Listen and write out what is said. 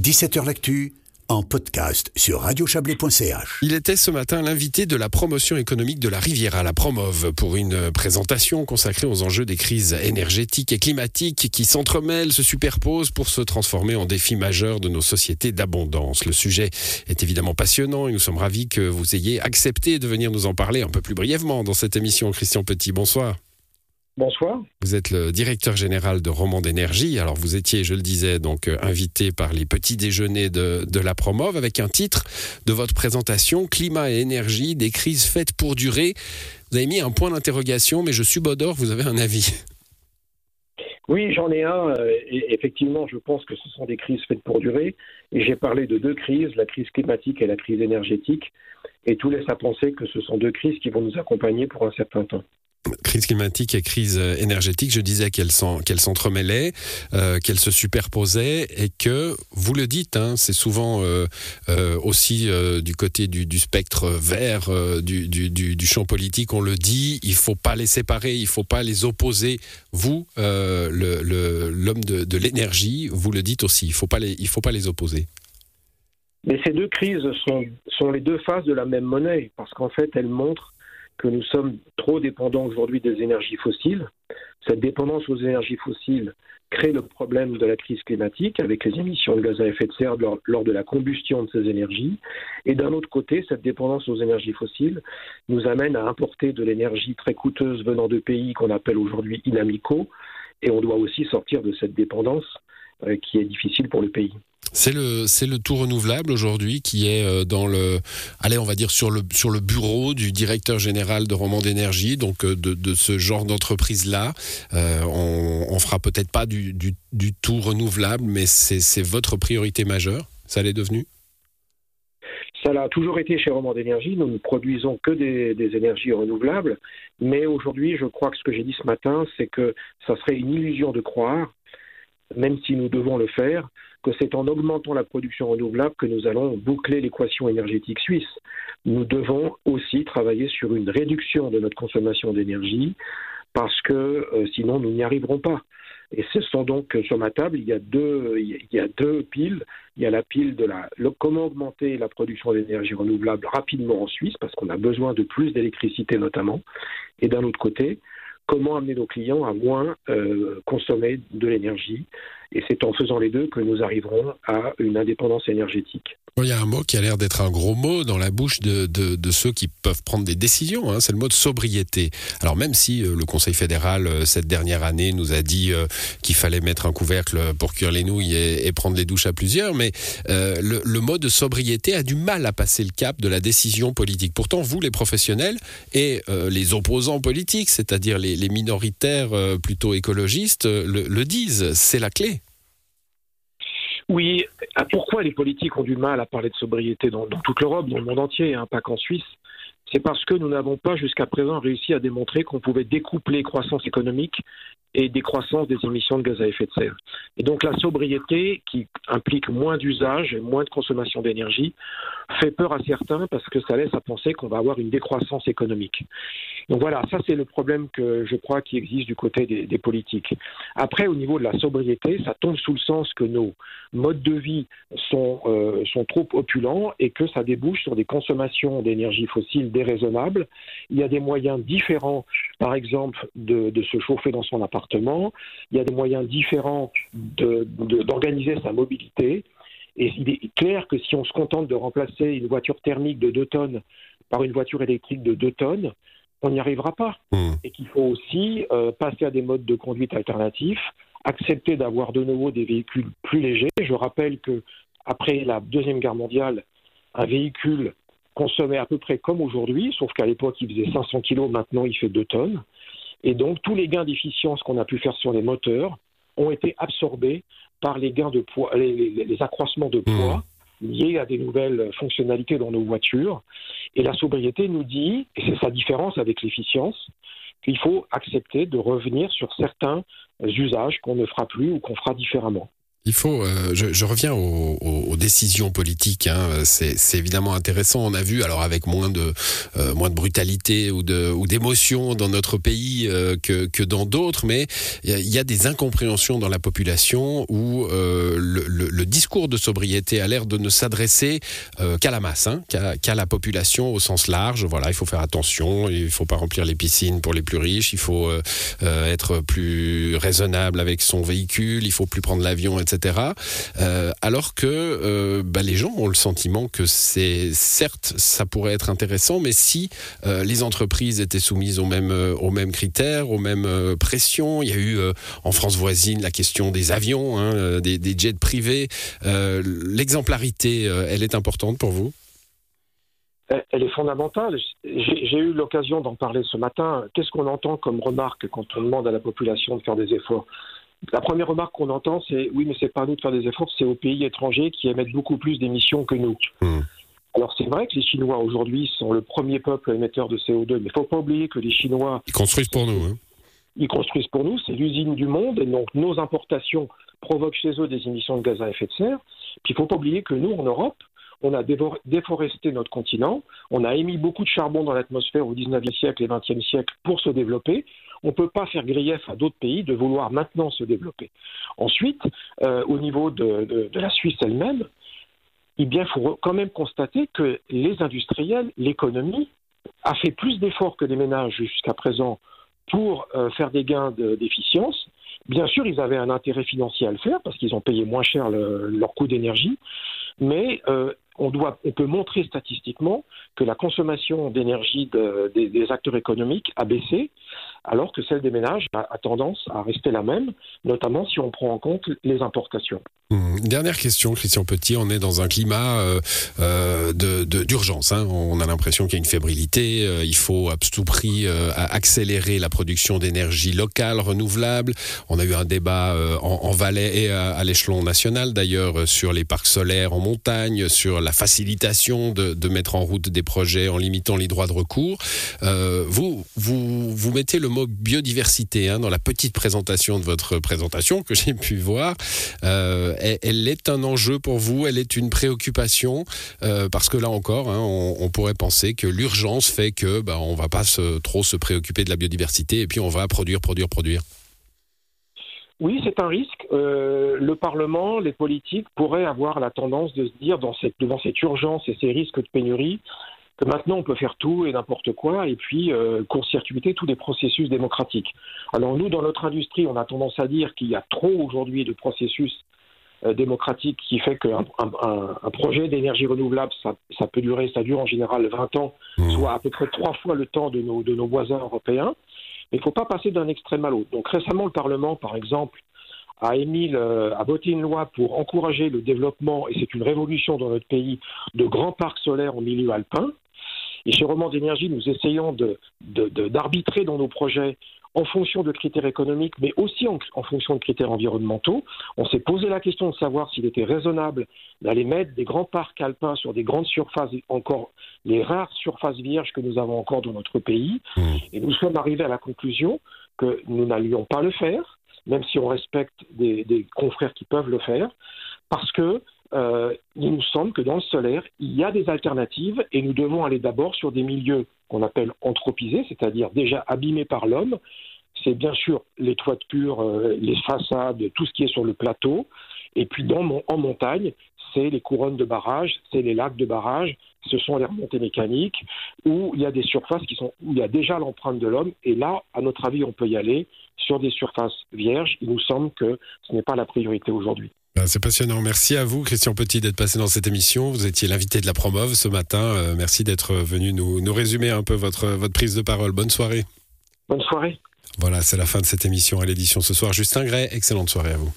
17h L'actu en podcast sur radiochablais.ch. Il était ce matin l'invité de la promotion économique de la Riviera, la Promove, pour une présentation consacrée aux enjeux des crises énergétiques et climatiques qui s'entremêlent, se superposent pour se transformer en défis majeurs de nos sociétés d'abondance. Le sujet est évidemment passionnant et nous sommes ravis que vous ayez accepté de venir nous en parler un peu plus brièvement dans cette émission. Christian Petit, bonsoir. Bonsoir. Vous êtes le directeur général de Roman d'énergie. Alors vous étiez, je le disais, donc euh, invité par les petits déjeuners de, de, la Promove avec un titre de votre présentation Climat et énergie, des crises faites pour durer. Vous avez mis un point d'interrogation, mais je subodore, vous avez un avis. Oui, j'en ai un. Euh, et effectivement, je pense que ce sont des crises faites pour durer. Et j'ai parlé de deux crises, la crise climatique et la crise énergétique. Et tout laisse à penser que ce sont deux crises qui vont nous accompagner pour un certain temps crise climatique et crise énergétique, je disais qu'elles s'entremêlaient, euh, qu'elles se superposaient et que, vous le dites, hein, c'est souvent euh, euh, aussi du côté du, spectre vert du, champ politique, on le dit, il faut pas les séparer, il faut pas les opposer. Vous, l'homme de, l'énergie, vous le dites aussi, il il faut pas les opposer. Mais ces deux crises sont, sont les deux faces de la même monnaie, parce qu'en fait, elles montrent que nous sommes trop dépendants aujourd'hui des énergies fossiles. Cette dépendance aux énergies fossiles crée le problème de la crise climatique avec les émissions de gaz à effet de serre lors, de la combustion de ces énergies. Et d'un autre côté, cette dépendance aux énergies fossiles nous amène à importer de l'énergie très coûteuse venant de pays qu'on appelle aujourd'hui inamicaux. Et on doit aussi sortir de cette dépendance qui est difficile pour le pays. C'est le c'est le tout renouvelable aujourd'hui qui est euh, dans le allez on va dire sur le sur le bureau du directeur général de Roman d'énergie donc euh, de, de, ce genre d'entreprise là euh, on, on fera peut-être pas du, du, du, tout renouvelable mais c'est votre priorité majeure ça l'est devenu? Ça l'a toujours été chez Roman d'énergie. Nous ne produisons que des, des énergies renouvelables. Mais aujourd'hui, je crois que ce que j'ai dit ce matin, c'est que ça serait une illusion de croire, même si nous devons le faire, que c'est en augmentant la production renouvelable que nous allons boucler l'équation énergétique suisse. Nous devons aussi travailler sur une réduction de notre consommation d'énergie parce que euh, sinon nous n'y arriverons pas. Et ce sont donc sur ma table, il y a deux, il y a deux piles. Il y a la pile de la, comment augmenter la production d'énergie renouvelable rapidement en Suisse, parce qu'on a besoin de plus d'électricité notamment. Et d'un autre côté, comment amener nos clients à moins euh, consommer de l'énergie. Et c'est en faisant les deux que nous arriverons à une indépendance énergétique. Il y a un mot qui a l'air d'être un gros mot dans la bouche de, ceux qui peuvent prendre des décisions, hein, c'est le mot de sobriété. Alors même si euh, le Conseil fédéral, euh, cette dernière année, nous a dit qu'il fallait mettre un couvercle pour cuire les nouilles et, prendre les douches à plusieurs, mais le, mot de sobriété a du mal à passer le cap de la décision politique. Pourtant, vous, les professionnels et les opposants politiques, c'est-à-dire les, les, minoritaires plutôt écologistes, le, le disent, c'est la clé. Oui, ah, pourquoi les politiques ont du mal à parler de sobriété dans, dans toute l'Europe, dans le monde entier, hein, pas qu'en Suisse? C'est parce que nous n'avons pas jusqu'à présent réussi à démontrer qu'on pouvait découpler croissance économique et décroissance des émissions de gaz à effet de serre. Et donc la sobriété, qui implique moins d'usage et moins de consommation d'énergie, fait peur à certains parce que ça laisse à penser qu'on va avoir une décroissance économique. Donc voilà, ça c'est le problème que je crois qui existe du côté des, politiques. Après, au niveau de la sobriété, ça tombe sous le sens que nos modes de vie sont, euh, sont trop opulents et que ça débouche sur des consommations d'énergie fossile déraisonnables. Il y a des moyens différents, par exemple, de, de se chauffer dans son appartement il y a des moyens différents d'organiser sa mobilité. Et il est clair que si on se contente de remplacer une voiture thermique de 2 tonnes par une voiture électrique de 2 tonnes, on n'y arrivera pas. Mmh. Et qu'il faut aussi euh, passer à des modes de conduite alternatifs, accepter d'avoir de nouveau des véhicules plus légers. Je rappelle que après la Deuxième Guerre mondiale, un véhicule consommait à peu près comme aujourd'hui, sauf qu'à l'époque il faisait 500 kg, maintenant il fait 2 tonnes. Et donc, tous les gains d'efficience qu'on a pu faire sur les moteurs ont été absorbés par les gains de poids, les, accroissements de poids mmh. liés à des nouvelles fonctionnalités dans nos voitures. Et la sobriété nous dit, et c'est sa différence avec l'efficience, qu'il faut accepter de revenir sur certains usages qu'on ne fera plus ou qu'on fera différemment. Il faut, euh, je, je, reviens aux, aux, décisions politiques. Hein. C'est évidemment intéressant. On a vu, alors avec moins de euh, moins de brutalité ou de ou d'émotion dans notre pays euh, que, que dans d'autres, mais il y, a des incompréhensions dans la population où euh, le, le, le, discours de sobriété a l'air de ne s'adresser euh, qu'à la masse, hein, qu'à la population au sens large. Voilà, il faut faire attention, il faut pas remplir les piscines pour les plus riches, il faut être plus raisonnable avec son véhicule, il faut plus prendre l'avion, etc. Euh, alors que euh, bah, les gens ont le sentiment que c'est certes ça pourrait être intéressant, mais si euh, les entreprises étaient soumises aux mêmes critères, aux mêmes pressions, il y a eu en France voisine la question des avions, hein, des, jets privés. L'exemplarité, elle est importante pour vous? Elle est fondamentale. J'ai eu l'occasion d'en parler ce matin. Qu'est-ce qu'on entend comme remarque quand on demande à la population de faire des efforts? La première remarque qu'on entend, c'est oui, mais c'est pas à nous de faire des efforts, c'est aux pays étrangers qui émettent beaucoup plus d'émissions que nous. Hmm. Alors c'est vrai que les Chinois aujourd'hui sont le premier peuple émetteur de CO2, mais il faut pas oublier que les Chinois... Ils construisent pour nous. Hein. Ils construisent pour nous, c'est l'usine du monde, et donc nos importations provoquent chez eux des émissions de gaz à effet de serre. Puis il faut pas oublier que nous, en Europe, on a déforesté notre continent, on a émis beaucoup de charbon dans l'atmosphère au 19e siècle et 20e siècle pour se développer. On ne peut pas faire grief à d'autres pays de vouloir maintenant se développer. Ensuite, euh, au niveau de, la Suisse elle-même, eh bien, il faut quand même constater que les industriels, l'économie, a fait plus d'efforts que les ménages jusqu'à présent pour euh, faire des gains d'efficience. Bien sûr, ils avaient un intérêt financier à le faire parce qu'ils ont payé moins cher leur coût d'énergie, mais euh, on, peut montrer statistiquement que la consommation d'énergie des, acteurs économiques a baissé, alors que celle des ménages a, tendance à rester la même, notamment si on prend en compte les importations. Mmh. Dernière question, Christian Petit. On est dans un climat euh, euh d'urgence. Hein. On a l'impression qu'il y a une fébrilité. Euh, il faut à tout prix euh, accélérer la production d'énergie locale, renouvelable. On a eu un débat en, en, Valais et à, à l'échelon national d'ailleurs sur les parcs solaires en montagne, sur la facilitation de, de, mettre en route des projets en limitant les droits de recours. vous, vous, vous mettez le mot biodiversité hein, dans la petite présentation de votre présentation que j'ai pu voir elle, est un enjeu pour vous, elle est une préoccupation, euh, parce que là encore, hein, on, pourrait penser que l'urgence fait que bah, on va pas trop se préoccuper de la biodiversité et puis on va produire, produire, produire. Oui, c'est un risque. Euh, le Parlement, les politiques pourraient avoir la tendance de se dire, devant cette urgence et ces risques de pénurie, que maintenant on peut faire tout et n'importe quoi et puis euh, court-circuiter tous les processus démocratiques. Alors nous, dans notre industrie, on a tendance à dire qu'il y a trop aujourd'hui de processus euh, démocratique qui fait qu'un un, projet d'énergie renouvelable, ça, ça, peut durer, ça dure en général 20 ans, mmh. soit à peu près trois fois le temps de nos, de nos voisins européens. Mais il ne faut pas passer d'un extrême à l'autre. Donc récemment, le Parlement, par exemple, a émis, a voté une loi pour encourager le développement, et c'est une révolution dans notre pays, de grands parcs solaires au milieu alpin. Et chez Roman d'énergie, nous essayons d'arbitrer de, de, dans nos projets en fonction de critères économiques, mais aussi en, fonction de critères environnementaux. On s'est posé la question de savoir s'il était raisonnable d'aller mettre des grands parcs alpins sur des grandes surfaces, encore les rares surfaces vierges que nous avons encore dans notre pays. Mmh. Et nous sommes arrivés à la conclusion que nous n'allions pas le faire, même si on respecte des, des confrères qui peuvent le faire, parce que euh, il nous semble que dans le solaire, il y a des alternatives et nous devons aller d'abord sur des milieux qu'on appelle anthropisés, c'est-à-dire déjà abîmés par l'homme. C'est bien sûr les toitures, euh, les façades, tout ce qui est sur le plateau. Et puis en montagne, c'est les couronnes de barrage, c'est les lacs de barrage, ce sont les remontées mécaniques, où il y a des surfaces qui sont, où il y a déjà l'empreinte de l'homme. Et là, à notre avis, on peut y aller sur des surfaces vierges. Il nous semble que ce n'est pas la priorité aujourd'hui. Ben, c'est passionnant. Merci à vous, Christian Petit, d'être passé dans cette émission. Vous étiez l'invité de la Promove ce matin. Euh, merci d'être venu nous, nous résumer un peu votre, votre prise de parole. Bonne soirée. Bonne soirée. Voilà, c'est la fin de cette émission à l'édition ce soir. Justin Gray, excellente soirée à vous.